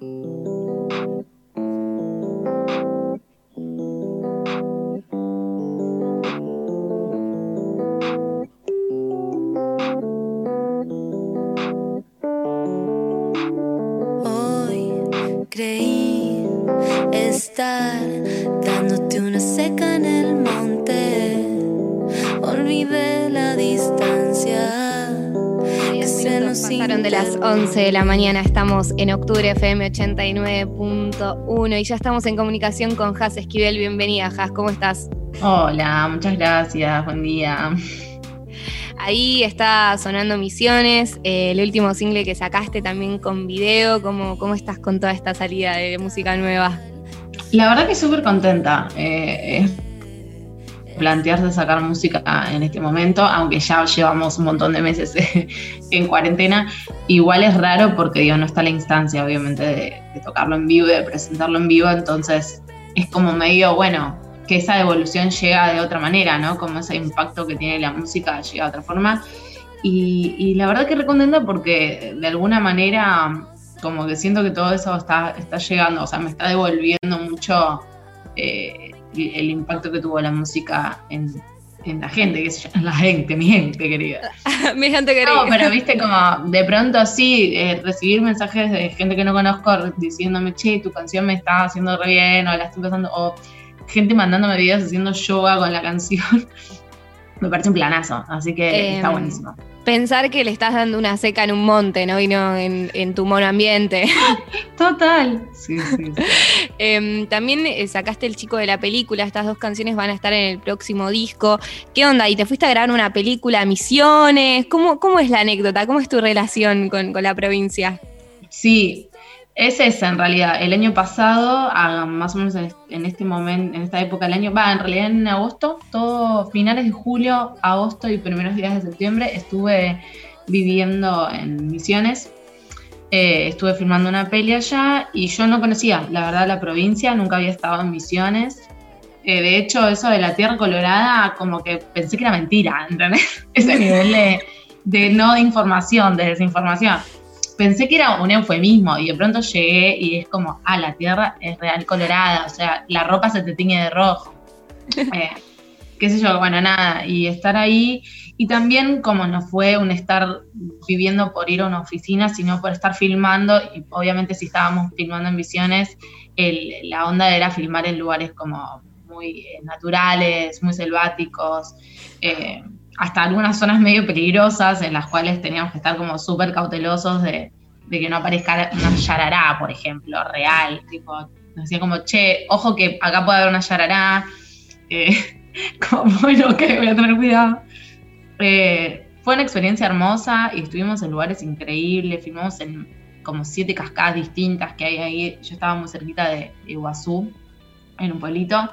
de 11 de la mañana, estamos en Octubre FM 89.1 y ya estamos en comunicación con Has Esquivel. Bienvenida, Has, ¿cómo estás? Hola, muchas gracias, buen día. Ahí está sonando Misiones, eh, el último single que sacaste también con video. ¿Cómo, ¿Cómo estás con toda esta salida de música nueva? La verdad que súper contenta. Eh, plantearse sacar música en este momento, aunque ya llevamos un montón de meses en cuarentena, igual es raro porque digo, no está la instancia obviamente de, tocarlo en vivo, de presentarlo en vivo, entonces es como medio, bueno, que esa evolución llega de otra manera, ¿no? Como ese impacto que tiene la música llega de otra forma. Y, la verdad que recontenta porque de alguna manera como que siento que todo eso está, está llegando, o sea, me está devolviendo mucho eh, el impacto que tuvo la música en, la gente, que es la gente, mi gente querida. mi gente querida. No, pero viste como de pronto así, eh, recibir mensajes de gente que no conozco diciéndome, che, tu canción me está haciendo re bien, o la estoy pasando, o gente mandándome videos haciendo yoga con la canción. me parece un planazo, así que está em, buenísimo pensar que le estás dando una seca en un monte, ¿no? Y no en, tu mono ambiente. Total. Sí, sí, em, también eh, sacaste el chico de la película, estas dos canciones van a estar en el próximo disco. ¿Qué onda? ¿Y te fuiste a grabar una película a Misiones? ¿Cómo, cómo es la anécdota? ¿Cómo es tu relación con, con la provincia? Sí, es esa en realidad. El año pasado, más o menos en este momento, en esta época del año, va, en realidad en agosto, finales de julio, agosto y primeros días de septiembre, estuve viviendo en Misiones. Eh, estuve filmando una peli allá y yo no conocía, la verdad, la provincia, nunca había estado en Misiones. Eh, de hecho, eso de la Tierra Colorada, como que pensé que era mentira, ¿entendés? Ese nivel de, de no de información, de desinformación pensé que era un eufemismo y de pronto llegué y es como, ah, la tierra es real colorada, o sea, la ropa se te tiñe de rojo. Eh, qué sé yo, bueno, nada, y estar ahí, y también como no fue un estar viviendo por ir a una oficina, sino por estar filmando, y obviamente si estábamos filmando en visiones, la onda era filmar en lugares como muy eh, naturales, muy selváticos, eh, hasta algunas zonas medio peligrosas en las cuales teníamos que estar como súper cautelosos de, que no aparezca una yarará, por ejemplo, real. Tipo, nos decía como, che, ojo que acá puede haber una yarará. Como, bueno, que voy a tener cuidado. Eh, fue una experiencia hermosa y estuvimos en lugares increíbles, filmamos en como siete cascadas distintas que hay ahí. Yo estaba muy cerquita de Iguazú, en un pueblito.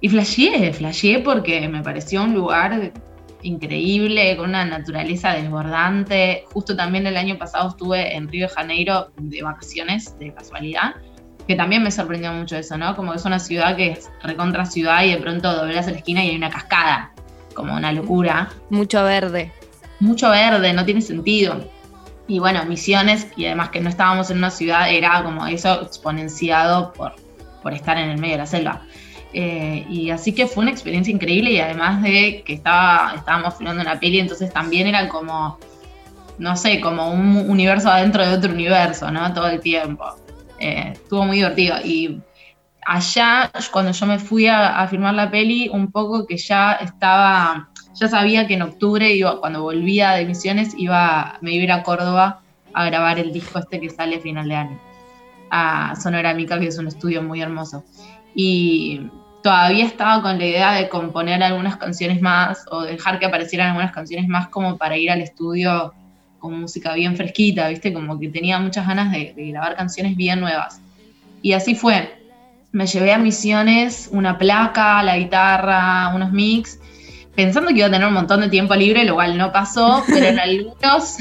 Y flasheé, flasheé porque me pareció un lugar increíble, con una naturaleza desbordante. Justo también el año pasado estuve en Río de Janeiro de vacaciones, de casualidad, que también me sorprendió mucho eso, ¿no? Como que es una ciudad que es recontra ciudad y de pronto doblas la esquina y hay una cascada, como una locura. Mucho verde. Mucho verde, no tiene sentido. Y bueno, misiones, y además que no estábamos en una ciudad, era como eso exponenciado por, por estar en el medio de la selva. Eh, y así que fue una experiencia increíble y además de que estaba, estábamos filmando una peli, entonces también era como, no sé, como un universo adentro de otro universo, ¿no? Todo el tiempo. Eh, estuvo muy divertido. Y allá, cuando yo me fui a, a, filmar la peli, un poco que ya estaba, ya sabía que en octubre, iba, cuando volvía de misiones, iba, me iba a ir a Córdoba a grabar el disco este que sale a final de año, a Sonorámica, que es un estudio muy hermoso. Y todavía estaba con la idea de componer algunas canciones más o dejar que aparecieran algunas canciones más como para ir al estudio con música bien fresquita, ¿viste? Como que tenía muchas ganas de, grabar canciones bien nuevas. Y así fue. Me llevé a Misiones una placa, la guitarra, unos mix, pensando que iba a tener un montón de tiempo libre, lo cual no pasó, pero en algunos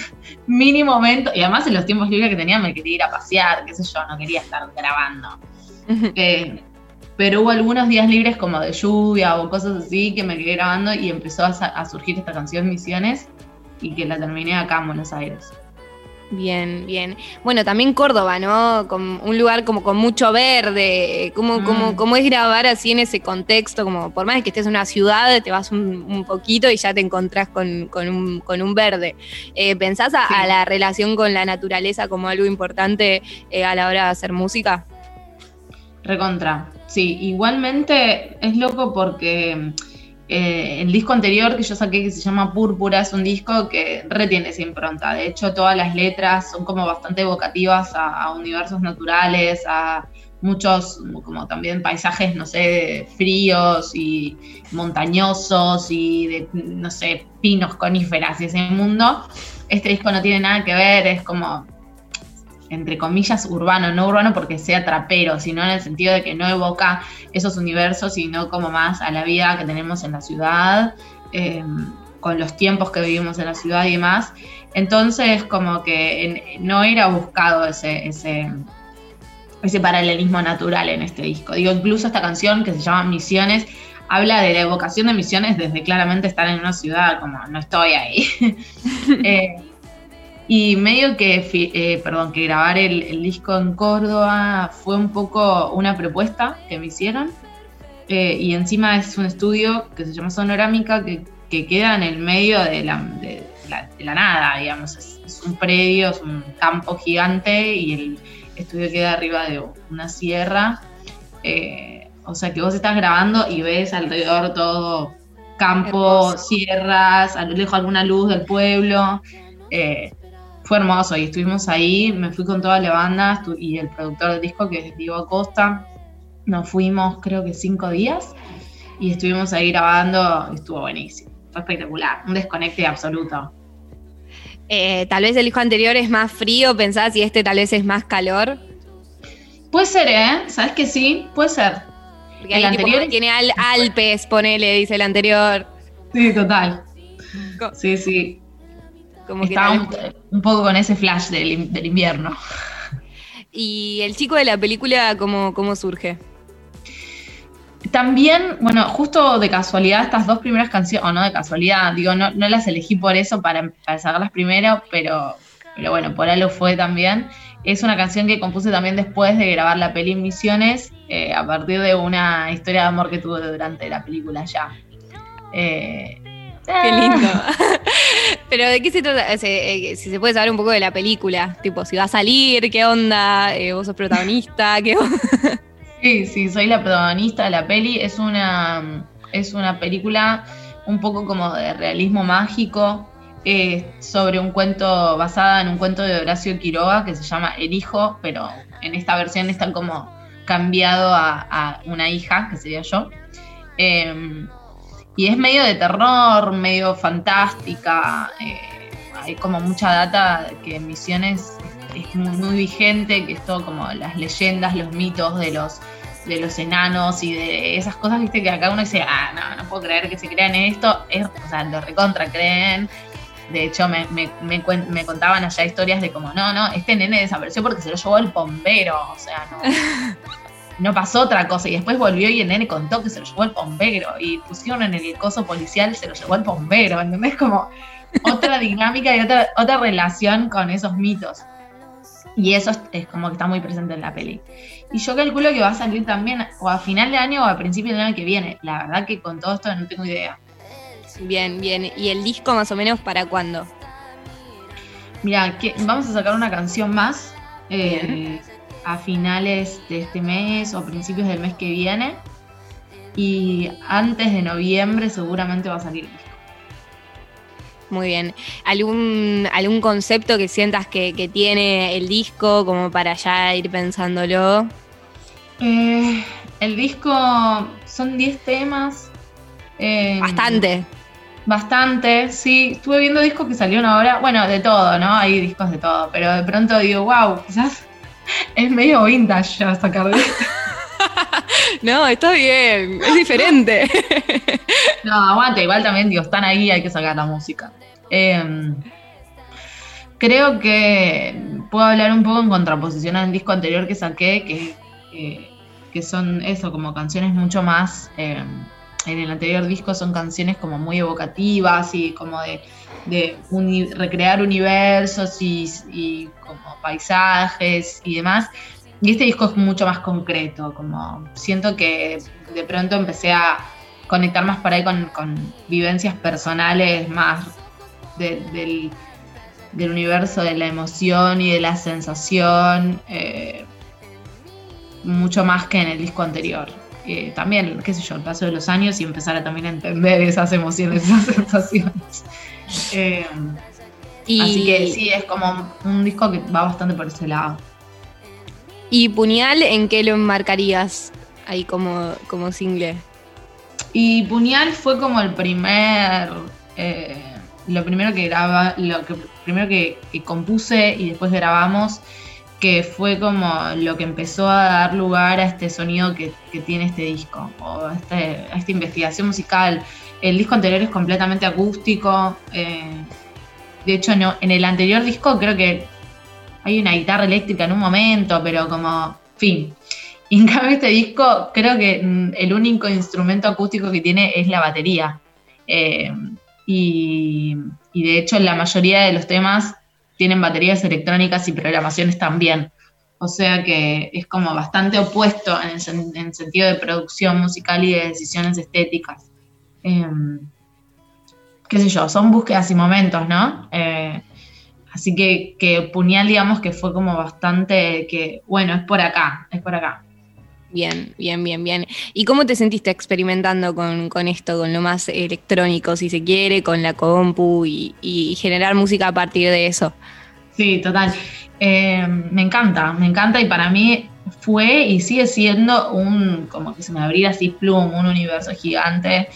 mini momentos, y además en los tiempos libres que tenía me quería ir a pasear, qué sé yo, no quería estar grabando. Eh, pero hubo algunos días libres como de lluvia o cosas así que me quedé grabando y empezó a, surgir esta canción Misiones y que la terminé acá en Buenos Aires. Bien, bien. Bueno, también Córdoba, ¿no? Con un lugar como con mucho verde. ¿Cómo, mm. es grabar así en ese contexto? Como por más que estés en una ciudad, te vas un, poquito y ya te encontrás con, un, verde. Eh, ¿Pensás a, la relación con la naturaleza como algo importante eh, a la hora de hacer música? Recontra. Sí, igualmente es loco porque eh, el disco anterior que yo saqué, que se llama Púrpura, es un disco que retiene esa impronta. De hecho, todas las letras son como bastante evocativas a, universos naturales, a muchos, como también paisajes, no sé, fríos y montañosos y de, no sé, pinos, coníferas y ese mundo. Este disco no tiene nada que ver, es como entre comillas, urbano, no urbano porque sea trapero, sino en el sentido de que no evoca esos universos, sino como más a la vida que tenemos en la ciudad, eh, con los tiempos que vivimos en la ciudad y demás. Entonces, como que no era buscado ese, ese, ese paralelismo natural en este disco. Digo, incluso esta canción que se llama Misiones, habla de la evocación de misiones desde claramente estar en una ciudad, como no estoy ahí. eh, y medio que, eh, perdón, que grabar el, disco en Córdoba fue un poco una propuesta que me hicieron. Eh, y encima es un estudio que se llama Sonorámica que, queda en el medio de la, de la, nada, digamos. Es, un predio, es un campo gigante y el estudio queda arriba de una sierra. Eh, o sea que vos estás grabando y ves alrededor todo campo, sierras, a lo lejos alguna luz del pueblo. Eh, fue hermoso y estuvimos ahí, me fui con toda la banda y el productor del disco que es Diego Acosta, nos fuimos creo que cinco días y estuvimos ahí grabando, estuvo buenísimo, fue espectacular, un desconecte absoluto. Eh, tal vez el disco anterior es más frío, pensás, y este tal vez es más calor. Puede ser, ¿eh? ¿Sabes que sí? Puede ser. el anterior tiene al Alpes, ponele, dice el anterior. Sí, total. Sí, sí. Como un, poco con ese flash del, invierno. ¿Y el chico de la película cómo, cómo surge? También, bueno, justo de casualidad, estas dos primeras canciones, o no de casualidad, digo, no, no las elegí por eso, para, para sacarlas primero, pero, pero bueno, por algo fue también. Es una canción que compuse también después de grabar la peli en Misiones, eh, a partir de una historia de amor que tuve durante la película ya. Eh, Qué lindo. Pero de qué se trata, eh, si se puede saber un poco de la película, tipo si va a salir, qué onda, eh, vos sos protagonista, qué onda. Sí, sí, soy la protagonista de la peli. Es una, es una película un poco como de realismo mágico, eh, sobre un cuento, basada en un cuento de Horacio Quiroga que se llama El Hijo, pero en esta versión está como cambiado a, una hija, que sería yo. Em, y es medio de terror, medio fantástica. Eh, hay como mucha data que en Misiones es muy, vigente, que es todo como las leyendas, los mitos de los de los enanos y de esas cosas, viste, que acá uno dice, ah, no, no puedo creer que se crean en esto, es, o sea, lo recontra creen. De hecho, me, me, me, me, contaban allá historias de como, no, no, este nene desapareció porque se lo llevó el bombero, o sea, no. no pasó otra cosa. Y después volvió y el nene contó que se lo llevó el bombero. Y pusieron en el coso policial, se lo llevó el bombero. ¿Entendés? Como otra dinámica y otra, otra relación con esos mitos. Y eso es, como que está muy presente en la peli. Y yo calculo que va a salir también o a final de año o a principio del año que viene. La verdad que con todo esto no tengo idea. Bien, bien. ¿Y el disco más o menos para cuándo? Mira, vamos a sacar una canción más. Eh, a finales de este mes o principios del mes que viene. Y antes de noviembre seguramente va a salir Muy bien. ¿Algún, algún concepto que sientas que, tiene el disco como para ya ir pensándolo? Eh, el disco son 10 temas. Eh, bastante. Bastante, sí. Estuve viendo discos que salieron ahora. Bueno, de todo, ¿no? Hay discos de todo. Pero de pronto digo, wow, quizás es medio vintage ya sacar de esto. no, está bien, es diferente. no, aguante, igual también, digo, están ahí, hay que sacar la música. Em, creo que puedo hablar un poco en contraposición al disco anterior que saqué, que, que son eso, como canciones mucho más em, en el anterior disco son canciones como muy evocativas y como de, recrear universos y, como paisajes y demás. Y este disco es mucho más concreto, como siento que de pronto empecé a conectar más por ahí con, vivencias personales más del, universo de la emoción y de la sensación, eh, mucho más que en el disco anterior también, qué sé yo, el paso de los años y empezar a también entender esas emociones, esas sensaciones. Eh, así que sí, es como un disco que va bastante por ese lado. ¿Y Puñal en qué lo enmarcarías ahí como, como single? Y Puñal fue como el primer, eh, lo primero que graba, lo que primero que compuse y después grabamos que fue como lo que empezó a dar lugar a este sonido que, tiene este disco, o este, a, esta investigación musical. El disco anterior es completamente acústico. Eh, de hecho, no, en el anterior disco creo que hay una guitarra eléctrica en un momento, pero como, fin. Y en cambio este disco creo que mm, el único instrumento acústico que tiene es la batería. Eh, y, de hecho en la mayoría de los temas tienen baterías electrónicas y programaciones también. O sea que es como bastante opuesto en el, sentido de producción musical y de decisiones estéticas. Em, qué sé yo, son búsquedas y momentos, ¿no? Eh, así que, que Puñal, digamos que fue como bastante que, bueno, es por acá, es por acá. Bien, bien, bien, bien. ¿Y cómo te sentiste experimentando con, esto, con lo más electrónico, si se quiere, con la compu y, generar música a partir de eso? Sí, total. Eh, me encanta, me encanta y para mí fue y sigue siendo un, como que se me abría así plum, un universo gigante.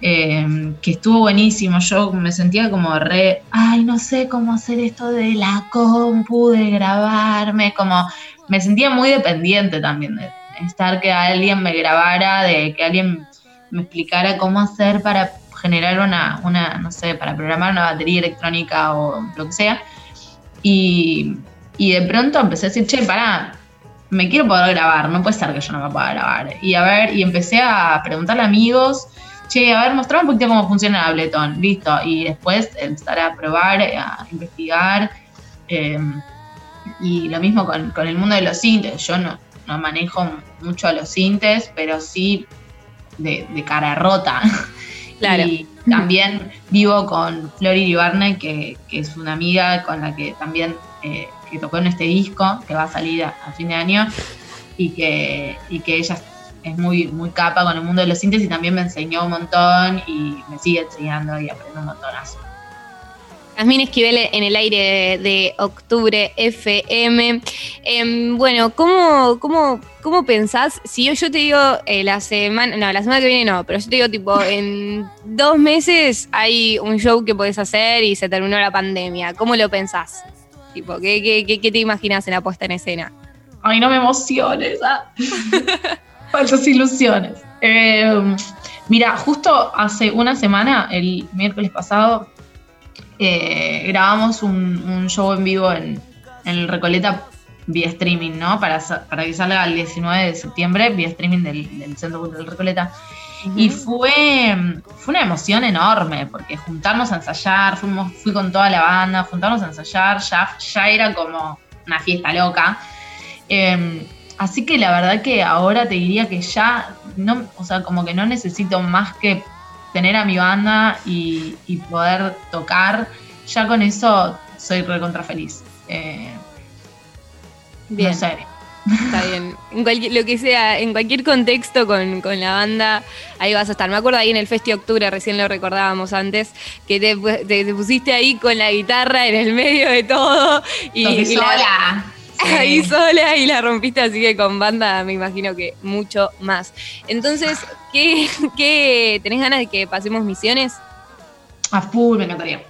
Eh, que estuvo buenísimo. Yo me sentía como re, ay, no sé cómo hacer esto de la compu, de grabarme, como me sentía muy dependiente también de, estar que alguien me grabara, de que alguien me explicara cómo hacer para generar una, una no sé, para programar una batería electrónica o lo que sea. Y, de pronto empecé a decir, che, pará, me quiero poder grabar, no puede ser que yo no me pueda grabar. Y a ver, y empecé a preguntarle a amigos, che, a ver, mostrame un poquito cómo funciona Ableton, listo. Y después empezar a probar, a investigar. Em, y lo mismo con, con, el mundo de los sintes. Yo no, no manejo mucho a los sintes, pero sí de, cara rota. Claro. Y también vivo con Flori Ibarne, que, que, es una amiga con la que también eh, que tocó en este disco, que va a salir a, fin de año, y que, y que ella es muy, muy capa con el mundo de los sintes y también me enseñó un montón y me sigue enseñando y aprendo un montonazo. Jasmine Esquivel en el aire de, octubre FM. Em, bueno, ¿cómo, cómo, cómo pensás? Si yo, yo te digo eh, la semana, no, la semana que viene no, pero yo te digo tipo, en dos meses hay un show que podés hacer y se terminó la pandemia. ¿Cómo lo pensás? Tipo, ¿qué, qué, te imaginas en la puesta en escena? Ay, no me emociones. Ah. Falsas ilusiones. Em, mira, justo hace una semana, el miércoles pasado, eh, grabamos un, show en vivo en, el Recoleta vía streaming, ¿no? Para, para que salga el 19 de septiembre, vía streaming del, Centro Cultural Recoleta. Y fue, fue una emoción enorme, porque juntarnos a ensayar, fuimos, fui con toda la banda, juntarnos a ensayar, ya, ya era como una fiesta loca. Em, así que la verdad que ahora te diría que ya, no, o sea, como que no necesito más que tener a mi banda y, poder tocar, ya con eso soy recontra feliz. Eh, bien. Está bien. En lo que sea, en cualquier contexto con, la banda, ahí vas a estar. Me acuerdo ahí en el Festi Octubre, recién lo recordábamos antes, que te, pusiste ahí con la guitarra en el medio de todo. Y, sola. Ahí sola y la rompiste, así que con banda me imagino que mucho más. Entonces, ¿qué, qué tenés ganas de que pasemos misiones? A full, me encantaría.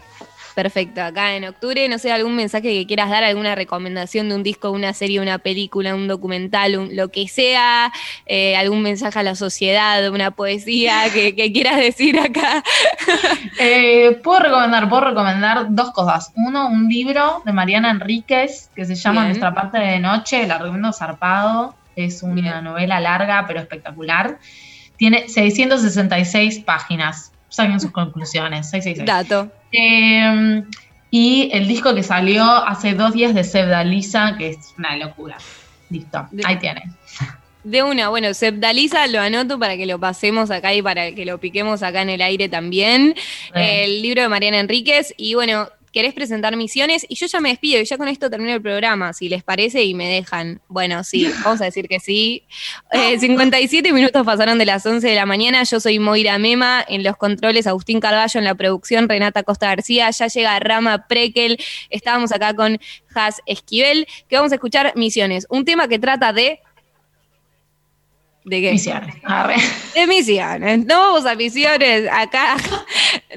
Perfecto, acá en octubre, no sé, algún mensaje que quieras dar, alguna recomendación de un disco, una serie, una película, un documental, lo que sea, eh, algún mensaje a la sociedad, una poesía que, quieras decir acá. Eh, puedo recomendar, puedo recomendar dos cosas. Uno, un libro de Mariana Enríquez que se llama Nuestra parte de noche, la recomiendo zarpado, es una novela larga pero espectacular Tiene 666 páginas. Saquen sus conclusiones. 666. Dato. Eh, y el disco que salió hace dos días de Sebdalisa, que es una locura. Listo, ahí tiene. De una, bueno, Sepdaliza lo anoto para que lo pasemos acá y para que lo piquemos acá en el aire también. El libro de Mariana Enríquez. Y bueno, querés presentar misiones y yo ya me despido y ya con esto termino el programa, si les parece y me dejan. Bueno, sí, vamos a decir que sí. 57 eh, minutos pasaron de las 11 de la mañana, yo soy Moira Mema, en los controles Agustín Carballo, en la producción Renata Costa García, ya llega Rama Prekel, estábamos acá con Has Esquivel, que vamos a escuchar misiones, un tema que trata de ¿De qué? Misiones. De misiones. No vamos a misiones. Acá,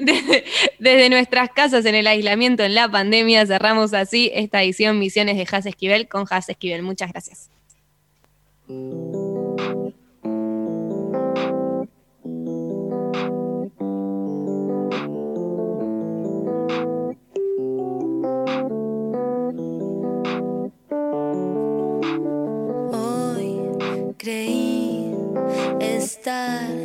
desde, nuestras casas en el aislamiento, en la pandemia, cerramos así esta edición Misiones de Has Esquivel con Has Esquivel. Muchas gracias. Estar